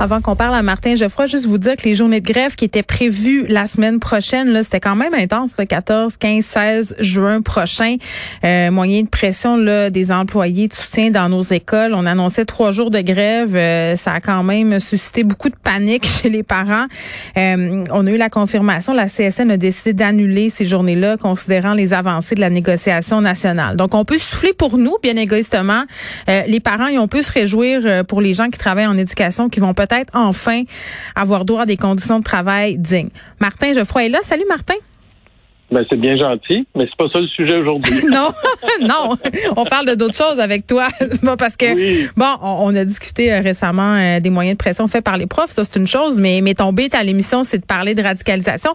Avant qu'on parle à Martin Geoffroy, juste vous dire que les journées de grève qui étaient prévues la semaine prochaine, là, c'était quand même intense, le 14, 15, 16 juin prochain. Euh, moyen de pression là, des employés de soutien dans nos écoles. On annonçait trois jours de grève. Euh, ça a quand même suscité beaucoup de panique chez les parents. Euh, on a eu la confirmation. La CSN a décidé d'annuler ces journées-là, considérant les avancées de la négociation nationale. Donc, on peut souffler pour nous, bien égoïstement. Euh, les parents, ils ont pu se réjouir euh, pour les gens qui travaillent en éducation, qui vont peut-être enfin avoir droit à des conditions de travail dignes. Martin Geoffroy est là. Salut Martin. Ben, c'est bien gentil, mais c'est pas ça le sujet aujourd'hui. non, non, on parle de d'autres choses avec toi. bon, parce que, Oui. bon, on, on a discuté euh, récemment euh, des moyens de pression faits par les profs, ça c'est une chose, mais, mais ton but à l'émission, c'est de parler de radicalisation.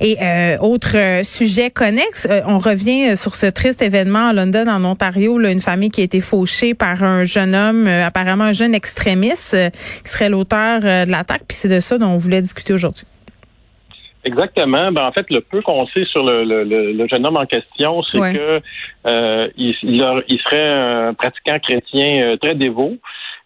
Et euh, autre euh, sujet connexe, on revient sur ce triste événement à London, en Ontario, là, une famille qui a été fauchée par un jeune homme, apparemment un jeune extrémiste, qui serait l'auteur de l'attaque, puis c'est de ça dont on voulait discuter aujourd'hui. Exactement. Ben, en fait, le peu qu'on sait sur le, le- le- jeune homme en question, c'est Ouais. que euh, il, il a- il serait un pratiquant chrétien euh, très dévot.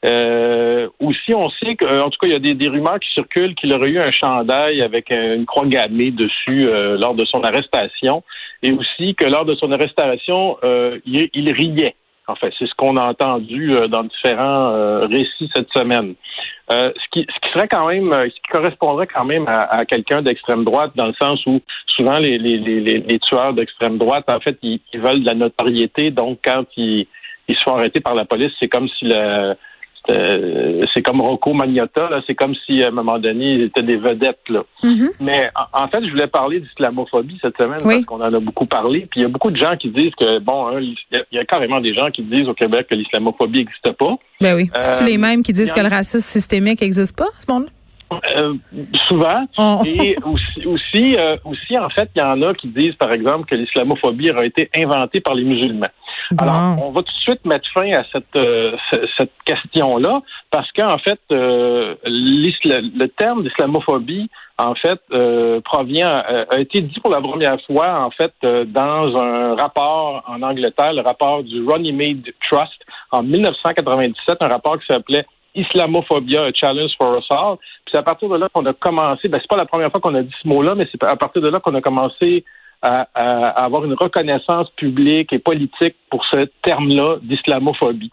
Euh, aussi, on sait que, en tout cas, il y a des, des rumeurs qui circulent qu'il aurait eu un chandail avec euh, une croix gammée dessus euh, lors de son arrestation, et aussi que lors de son arrestation, euh, il, il riait. En fait, c'est ce qu'on a entendu euh, dans différents euh, récits cette semaine. Euh, ce, qui, ce qui serait quand même, euh, ce qui correspondrait quand même à, à quelqu'un d'extrême droite, dans le sens où souvent les, les, les, les- tueurs d'extrême droite, en fait, ils, ils veulent de la notoriété. Donc, quand ils, ils se font arrêter par la police, c'est comme si le c'est comme Rocco Magnotta, là, c'est comme si à un moment donné, ils étaient des vedettes. Là. Mais en, en fait, je voulais parler d'islamophobie cette semaine Oui. parce qu'on en a beaucoup parlé. Puis il y a beaucoup de gens qui disent que, bon, hein, il y a- il y a carrément des gens qui disent au Québec que l'islamophobie n'existe pas. Ben oui. Euh, les mêmes qui disent que le racisme systémique n'existe pas, ce monde-là? Euh, souvent. On- Et aussi, aussi, euh, aussi, en fait, il y en a qui disent, par exemple, que l'islamophobie aurait été inventée par les musulmans. Alors, on va tout de suite mettre fin à cette, euh, ce- cette question-là, parce qu'en fait, euh, le terme d'islamophobie, en fait, euh, provient, euh, a été dit pour la première fois, en fait, euh, dans un rapport en Angleterre, le rapport du Runnymede Trust en 1997, un rapport qui s'appelait Islamophobia, a Challenge for Us All. Puis c'est à partir de là qu'on a commencé, ben c'est pas la première fois qu'on a dit ce mot-là, mais c'est à partir de là qu'on a commencé à, à- avoir une reconnaissance publique et politique pour ce terme-là d'islamophobie.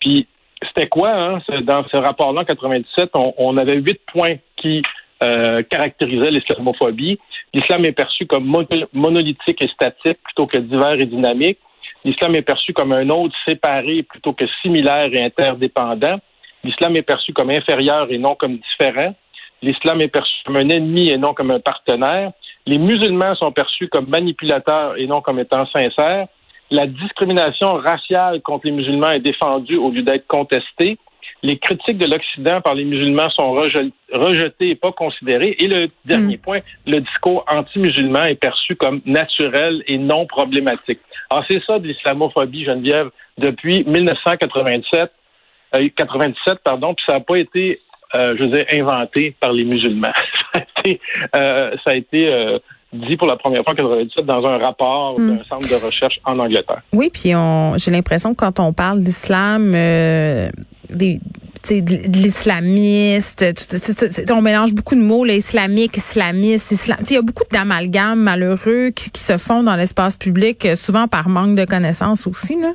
Puis c'était quoi, hein? Dans ce rapport-là, en 97, on, on avait huit points qui euh, caractérisaient l'islamophobie. L'islam est perçu comme mono- monolithique et statique plutôt que divers et dynamique. L'islam est perçu comme un autre séparé plutôt que similaire et interdépendant. L'islam est perçu comme inférieur et non comme différent. L'islam est perçu comme un ennemi et non comme un partenaire. Les musulmans sont perçus comme manipulateurs et non comme étant sincères. La discrimination raciale contre les musulmans est défendue au lieu d'être contestée. Les critiques de l'Occident par les musulmans sont reje- rejetées et pas considérées. Et le dernier point, le discours anti-musulman est perçu comme naturel et non problématique. Alors c'est ça de l'islamophobie, Geneviève, depuis 1997, euh, 97, pardon, puis ça n'a pas été, euh, je veux dire, inventé par les musulmans. ça a été, euh, ça a été euh, dit pour la première fois en 97 dans un rapport Mm. d'un centre de recherche en Angleterre. Oui, puis on, j'ai l'impression que quand on parle d'islam, euh, des, de l'islamiste, on mélange beaucoup de mots, là, islamique, islamiste, islam. Il y a beaucoup d'amalgames malheureux qui, qui se font dans l'espace public, euh, souvent par manque de connaissances aussi. Là.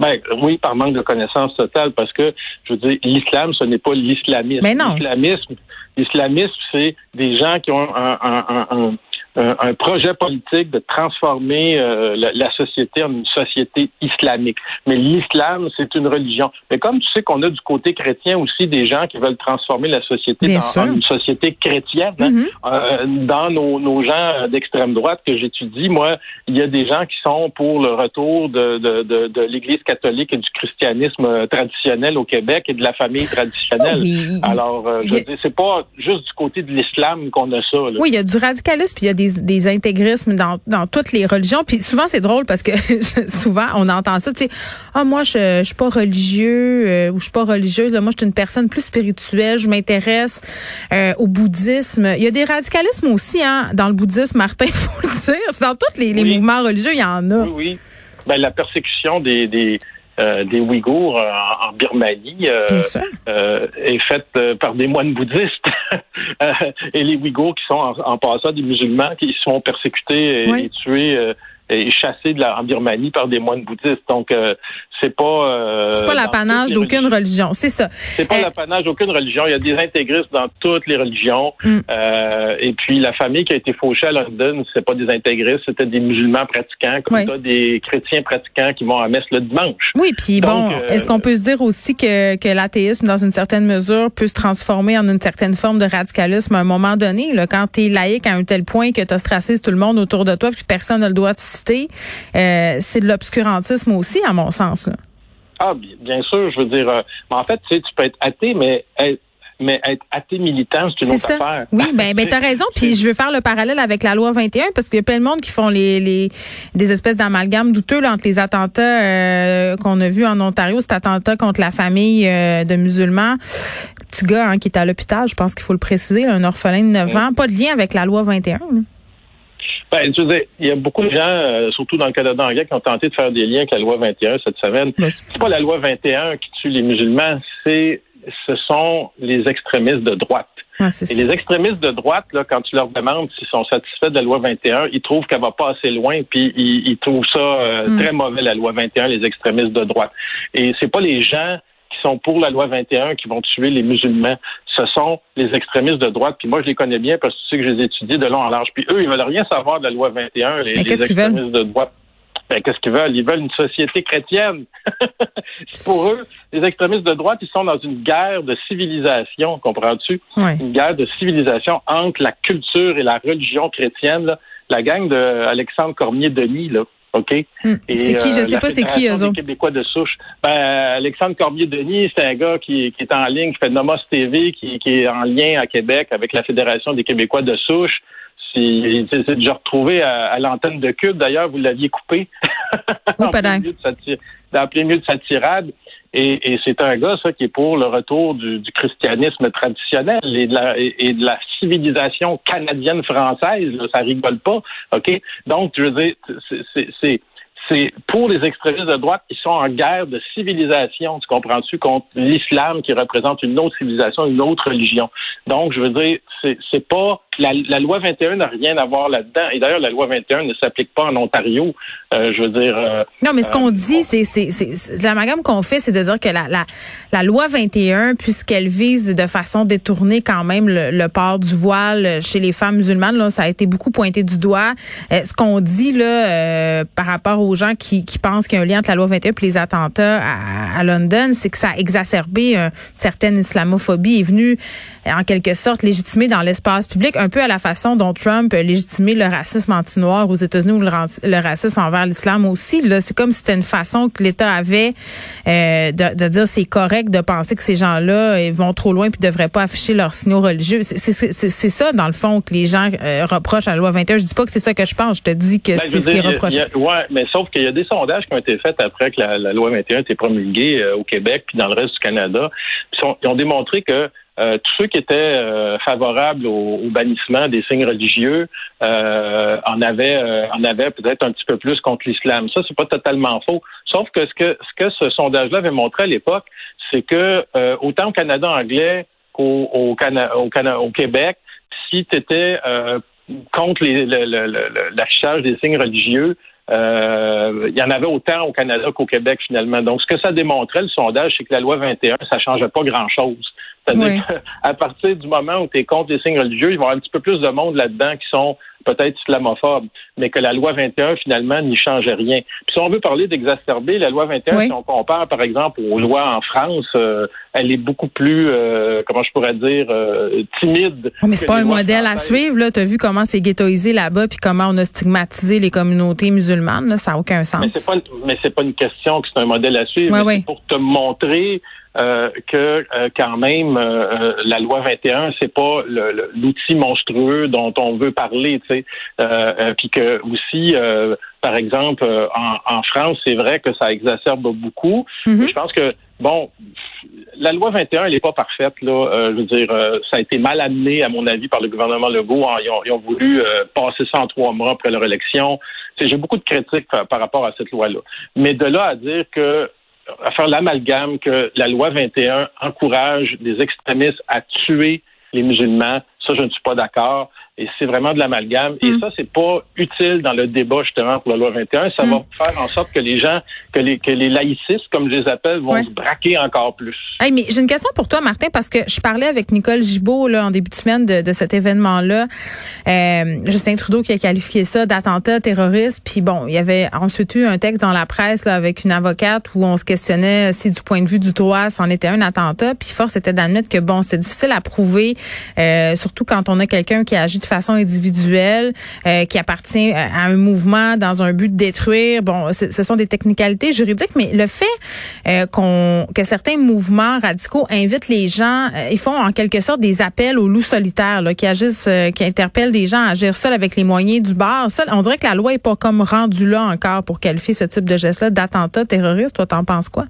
Ben oui, par manque de connaissances totales, parce que je veux dire, l'islam, ce n'est pas l'islamisme. Mais non. L'islamisme, l'islamisme, c'est des gens qui ont un, un, un, un- un- un projet politique de transformer euh, la, la société en une société islamique. Mais l'islam, c'est une religion. Mais comme tu sais qu'on a du côté chrétien aussi des gens qui veulent transformer la société dans, en une société chrétienne, hein, Mhm. euh, dans nos, nos gens d'extrême droite que j'étudie, moi, il y a des gens qui sont pour le retour de, de, de, de l'Église catholique et du christianisme euh, traditionnel au Québec et de la famille traditionnelle. Oui. Alors, euh, je a- c'est pas juste du côté de l'islam qu'on a ça. là. Oui, il y a du radicalisme, puis il y a des, des intégrismes dans, dans toutes les religions. Puis souvent, c'est drôle parce que souvent, on entend ça, tu sais, ah, moi, je, je suis pas religieux euh, ou je suis pas religieuse. moi, je suis une personne plus spirituelle. Je m'intéresse euh, au bouddhisme. Il y a des radicalismes aussi hein, dans le bouddhisme, Martin, il faut le dire. C'est dans tous les, les mouvements religieux, il y en a. Oui, oui. Ben, la persécution des, des euh, des Ouïghours euh, en, Birmanie euh, est faite par des moines bouddhistes. et les Ouïghours qui sont en, en, passant des musulmans qui sont persécutés et tués est chassé de la, en Birmanie par des moines bouddhistes. Donc, euh, c'est pas... Euh, c'est pas l'apanage d'aucune religion, c'est ça. C'est pas euh, l'apanage d'aucune religion. Il y a des intégristes dans toutes les religions. Mm. Euh, et puis, la famille qui a été fauchée à London, c'est pas des intégristes, c'était des musulmans pratiquants, comme ça, des chrétiens pratiquants qui vont à messe le dimanche. Oui, puis bon, est-ce qu'on peut se dire aussi que, que l'athéisme, dans une certaine mesure, peut se transformer en une certaine forme de radicalisme à un moment donné, là, quand tu es laïque à un tel point que tu ostracises tout le monde autour de toi, puis personne n'a le droit de euh, c'est de l'obscurantisme aussi, à mon sens. Ah, bien, sûr, je veux dire, euh, en fait, tu sais, tu peux être athée, mais être, mais être athée militant, c'est une autre affaire. Oui, ben, ben t'as raison. Puis je veux faire le parallèle avec la loi 21 parce qu'il y a plein de monde qui font les, les des espèces d'amalgames douteux entre les attentats euh, qu'on a vus en Ontario, cet attentat contre la famille de musulmans. Petit gars hein, qui est à l'hôpital, je pense qu'il faut le préciser, un orphelin de 9 ans, pas de lien avec la loi 21. Ben, tu sais, il y a beaucoup de gens, euh, surtout dans le Canada anglais, qui ont tenté de faire des liens avec la loi 21 cette semaine. C'est pas la loi 21 qui tue les musulmans, c'est ce sont les extrémistes de droite. et les extrémistes de droite, là, quand tu leur demandes s'ils sont satisfaits de la loi 21, ils trouvent qu'elle va pas assez loin, puis ils, trouvent ça euh, mm. très mauvais la loi 21, les extrémistes de droite. Et c'est pas les gens qui sont pour la loi 21 qui vont tuer les musulmans. Ce sont les extrémistes de droite. Puis moi, je les connais bien parce que tu sais que je les ai étudiés de long en large. Puis eux, ils veulent rien savoir de la loi 21, les, extrémistes de droite. Ben, qu'est-ce qu'ils veulent? Ils veulent une société chrétienne. pour eux, les extrémistes de droite, ils sont dans une guerre de civilisation, comprends-tu? Une guerre de civilisation entre la culture et la religion chrétienne. La gang de Alexandre Cormier-Denis, là, OK? Hmm. C'est qui? Je ne euh, sais pas c'est qui, eux autres. Québécois de souche. Ben, Alexandre Cormier-Denis, c'est un gars qui, qui, est en ligne, qui fait Nomos TV, qui, qui est en lien à Québec avec la Fédération des Québécois de souche. C'est déjà retrouvé à, à l'antenne de Cube. D'ailleurs, vous l'aviez coupé. Oh, en plein milieu de sa tirade. Et, et c'est un gars, ça, qui est pour le retour du, du christianisme traditionnel et de la, et, de la civilisation canadienne-française. Ça rigole pas, OK? Donc, je veux dire, c'est c'est pour les extrémistes de droite qui sont en guerre de civilisation, tu comprends-tu, contre l'islam qui représente une autre civilisation, une autre religion. Donc, je veux dire, c'est pas la, la, loi 21 n'a rien à voir là-dedans. Et d'ailleurs, la loi 21 ne s'applique pas en Ontario. Euh, je veux dire. Euh, non, mais ce qu'on euh, dit, c'est, c'est, l'amalgame qu'on fait, c'est de dire que la, la, la loi 21, puisqu'elle vise de façon détournée quand même le, port du voile chez les femmes musulmanes, là, ça a été beaucoup pointé du doigt. ce qu'on dit là par rapport aux gens qui, qui pensent qu'il y a un lien entre la loi 21 et les attentats à, à London, c'est que ça a exacerbé une certaine islamophobie, est venu en quelque sorte légitimer dans l'espace public un peu à la façon dont Trump a légitimé le racisme anti-noir aux États-Unis ou le, racisme envers l'islam aussi. Là, c'est comme si c'était une façon que l'État avait euh, de, de, dire c'est correct de penser que ces gens-là vont trop loin puis devraient pas afficher leurs signaux religieux. C'est ça dans le fond que les gens euh, reprochent à la loi 21. Je dis pas que c'est ça que je pense. Je te dis que ben, c'est ce qui est reproché. Ouais, mais sauf qu'il y a des sondages qui ont été faits après que la, loi 21 a été promulguée euh, au Québec puis dans le reste du Canada. ils ont démontré que euh, tous ceux qui étaient euh, favorables au, bannissement des signes religieux euh, en avaient en avaient peut-être un petit peu plus contre l'islam. Ça, c'est pas totalement faux. Sauf que ce que ce que ce sondage-là avait montré à l'époque, c'est que autant au Canada anglais qu'au au, au, Québec, si tu étais contre l'affichage des signes religieux, il y en avait autant au Canada qu'au Québec finalement. Donc, ce que ça démontrait, le sondage, c'est que la loi 21, ça changeait pas grand-chose. C'est-à-dire qu'à partir du moment où tu es contre les signes religieux, il va y avoir un petit peu plus de monde là-dedans qui sont peut-être islamophobes, mais que la loi 21, finalement, n'y changeait rien. Puis si on veut parler d'exacerber, la loi 21, si on compare, par exemple, aux lois en France, euh, elle est beaucoup plus, euh, comment je pourrais dire, euh, timide. mais c'est pas un modèle à suivre, là. Tu as vu comment c'est ghettoisé là-bas, puis comment on a stigmatisé les communautés musulmanes, là. Ça n'a aucun sens. Mais c'est pas, mais c'est pas une question que c'est un modèle à suivre. c'est pour te montrer euh, que euh, quand même euh, la loi 21 c'est pas l'outil monstrueux dont on veut parler, tu sais, puis que aussi par exemple en, France c'est vrai que ça exacerbe beaucoup. Mm-hmm. Je pense que bon la loi 21 elle n'est pas parfaite là. je veux dire ça a été mal amené à mon avis par le gouvernement Legault. Ils ont, ils ont voulu passer ça en trois mois après leur élection. J'ai beaucoup de critiques par rapport à cette loi là. Mais de là à dire que à faire l'amalgame que la loi 21 encourage des extrémistes à tuer les musulmans. Ça, je ne suis pas d'accord et c'est vraiment de l'amalgame. Et mm. ça, c'est pas utile dans le débat justement pour la loi 21. Ça mm. va faire en sorte que les gens, que les, que les laïcistes, comme je les appelle, vont se braquer encore plus. Hey, mais j'ai une question pour toi, Martin, parce que je parlais avec Nicole Gibault là, en début de semaine de, de cet événement-là. Euh, Justin Trudeau qui a qualifié ça d'attentat terroriste. Puis bon, il y avait ensuite eu un texte dans la presse là, avec une avocate où on se questionnait si du point de vue du droit, c'en était un attentat. Puis force était d'admettre que bon, c'était difficile à prouver, euh, surtout quand on a quelqu'un qui agit de façon individuelle, euh, qui appartient à un mouvement dans un but de détruire. Bon, ce sont des technicalités juridiques, mais le fait euh, qu'on que certains mouvements radicaux invitent les gens, euh, ils font en quelque sorte des appels aux loups solitaires, là, qui agissent, qui interpellent les gens à agir seuls avec les moyens du bar. On dirait que la loi est pas comme rendue là encore pour qualifier ce type de geste-là d'attentat terroriste. Toi, t'en penses quoi?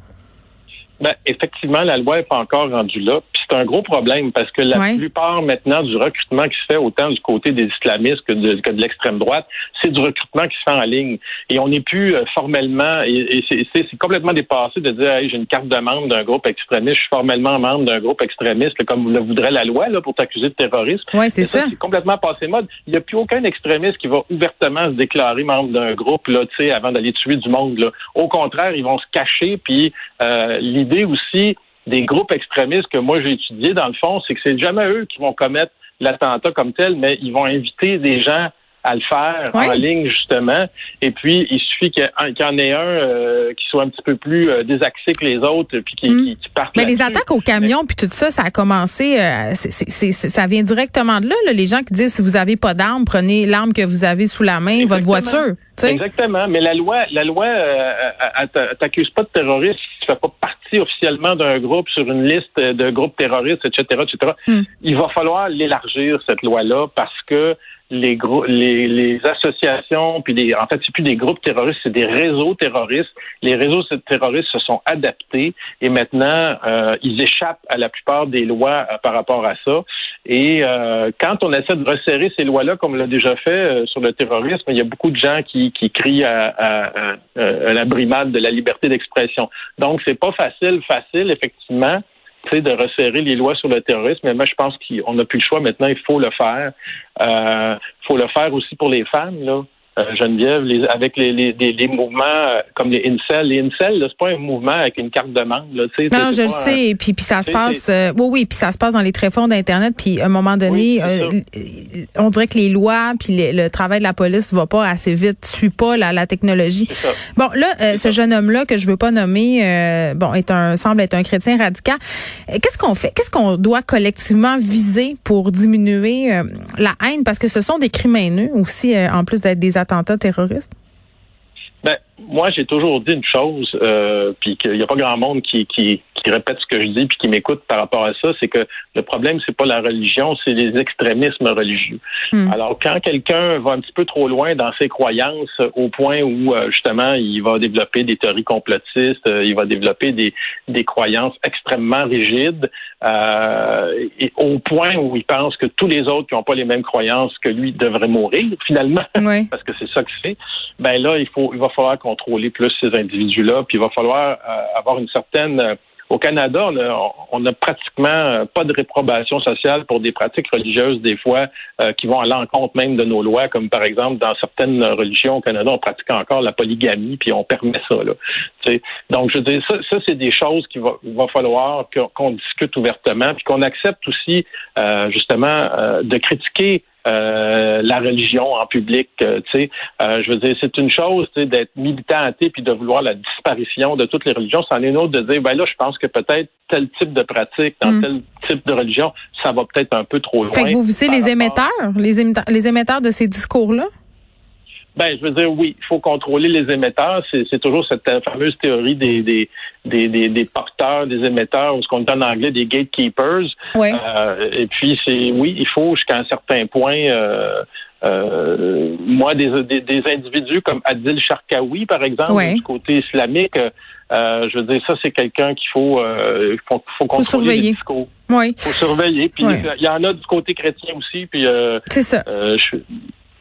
Ben, effectivement, la loi n'est pas encore rendue là. Puis c'est un gros problème parce que la plupart maintenant du recrutement qui se fait autant du côté des islamistes que de, que de l'extrême droite, c'est du recrutement qui se fait en ligne. Et on n'est plus euh, formellement, et, c'est complètement dépassé de dire hey, j'ai une carte de membre d'un groupe extrémiste, je suis formellement membre d'un groupe extrémiste, comme le voudrait la loi là, pour t'accuser de terrorisme. Oui, c'est ça. C'est complètement passé mode. Il n'y a plus aucun extrémiste qui va ouvertement se déclarer membre d'un groupe là, avant d'aller tuer du monde. Là. Au contraire, ils vont se cacher puis euh, l'idée aussi des groupes extrémistes que moi j'ai étudiés, dans le fond, c'est que c'est jamais eux qui vont commettre l'attentat comme tel, mais ils vont inviter des gens à le faire en ligne, justement. Et puis, il suffit qu'il y, en ait un euh, qui soit un petit peu plus euh, désaxé que les autres, puis qui, mm. Mais les attaques au camion, puis tout ça, ça a commencé, euh, ça vient directement de là, Les gens qui disent, si vous avez pas d'arme, prenez l'arme que vous avez sous la main, votre voiture. Exactement. Mais la loi, la loi, t'accuse pas de terroriste si tu fais pas partie officiellement d'un groupe sur une liste de groupes terroristes, etc., etc. Mm. Il va falloir l'élargir cette loi-là parce que les, les, les associations, puis les, en fait, c'est plus des groupes terroristes, c'est des réseaux terroristes. Les réseaux terroristes se sont adaptés et maintenant, euh, ils échappent à la plupart des lois euh, par rapport à ça. Et euh, quand on essaie de resserrer ces lois-là, comme on l'a déjà fait sur le terrorisme, il y a beaucoup de gens qui, qui crient à, à, à la brimade de la liberté d'expression. Donc, c'est pas facile, facile, effectivement de resserrer les lois sur le terrorisme. Mais moi, je pense qu'on n'a plus le choix maintenant. Il faut le faire. Il euh, faut le faire aussi pour les femmes. Là. Euh, Geneviève, les, avec les, les, les, mouvements euh, comme les incels. Les incels, c'est pas un mouvement avec une carte de membre. Là, non, je le sais. Puis, puis ça se passe. Euh, oui, oui. Puis ça se passe dans les tréfonds d'internet. Puis à un moment donné, on dirait que les lois puis le travail de la police va pas assez vite, suit pas la, la technologie. Bon, là, ce jeune homme-là que je veux pas nommer, bon, est un semble être un chrétien radical. Qu'est-ce qu'on fait? Qu'est-ce qu'on doit collectivement viser pour diminuer la haine? Parce que ce sont des crimes haineux aussi, en plus d'être des attentats terroristes? Ben, moi, j'ai toujours dit une chose, euh, puis qu'il n'y a pas grand monde qui, qui, qui, répète ce que je dis puis qui m'écoute par rapport à ça, c'est que le problème, c'est pas la religion, c'est les extrémismes religieux. Hmm. Alors, quand quelqu'un va un petit peu trop loin dans ses croyances, au point où euh, justement il va développer des théories complotistes, euh, il va développer des, des croyances extrêmement rigides, euh, et au point où il pense que tous les autres qui n'ont pas les mêmes croyances que lui devraient mourir finalement, parce que c'est ça que c'est. Ben là, il faut, il va falloir contrôler plus ces individus-là, puis il va falloir euh, avoir une certaine euh, au Canada, on a, pratiquement euh, pas de réprobation sociale pour des pratiques religieuses, des fois, qui vont à l'encontre même de nos lois, comme par exemple dans certaines religions au Canada, on pratique encore la polygamie, puis on permet ça. Là. Donc, je ça c'est des choses qu'il va, va falloir qu'on discute ouvertement, puis qu'on accepte aussi, justement, de critiquer euh, la religion en public. Euh, tu sais, euh, je veux dire, c'est une chose d'être militant athée puis de vouloir la disparition de toutes les religions. C'en est une autre de dire, ben là, je pense que peut-être tel type de pratique dans hmm. tel type de religion, ça va peut-être un peu trop loin. Fait que vous visez les émetteurs, les émetteurs, les émetteurs de ces discours-là? Ben, je veux dire, oui, il faut contrôler les émetteurs. C'est toujours cette fameuse théorie des, des, des, des, porteurs, des émetteurs, ou ce qu'on dit en anglais des gatekeepers. Oui. Euh, et puis, c'est oui, il faut jusqu'à un certain point. Euh, euh, moi, des, des, individus comme Adil Sharkawi, par exemple, du côté islamique, euh, je veux dire, ça, c'est quelqu'un qu'il faut, euh, faut, faut contrôler faut surveiller. Oui. faut surveiller. Puis il y en a du côté chrétien aussi. Puis euh, c'est ça. Euh, je,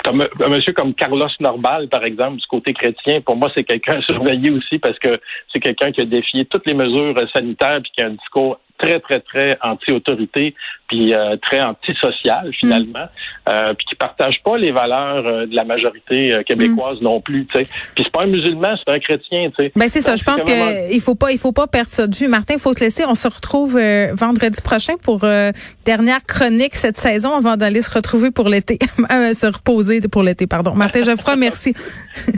comme un monsieur comme Carlos Norbal, par exemple, du côté chrétien, pour moi, c'est quelqu'un à surveiller aussi parce que c'est quelqu'un qui a défié toutes les mesures sanitaires puis qui a un discours très, très, très anti-autorité, puis euh, très antisocial finalement, mm. euh, puis qui partage pas les valeurs euh, de la majorité euh, québécoise mm. non plus. Tu sais. Puis c'est pas un musulman, c'est un chrétien. Tu sais. Ben c'est ça. Je pense que il faut pas, il faut pas perdre ça de vue. Martin, il faut se laisser. On se retrouve vendredi prochain pour dernière chronique cette saison avant d'aller se retrouver pour l'été, se reposer pour l'été. Pardon. Martin Geoffroy, merci.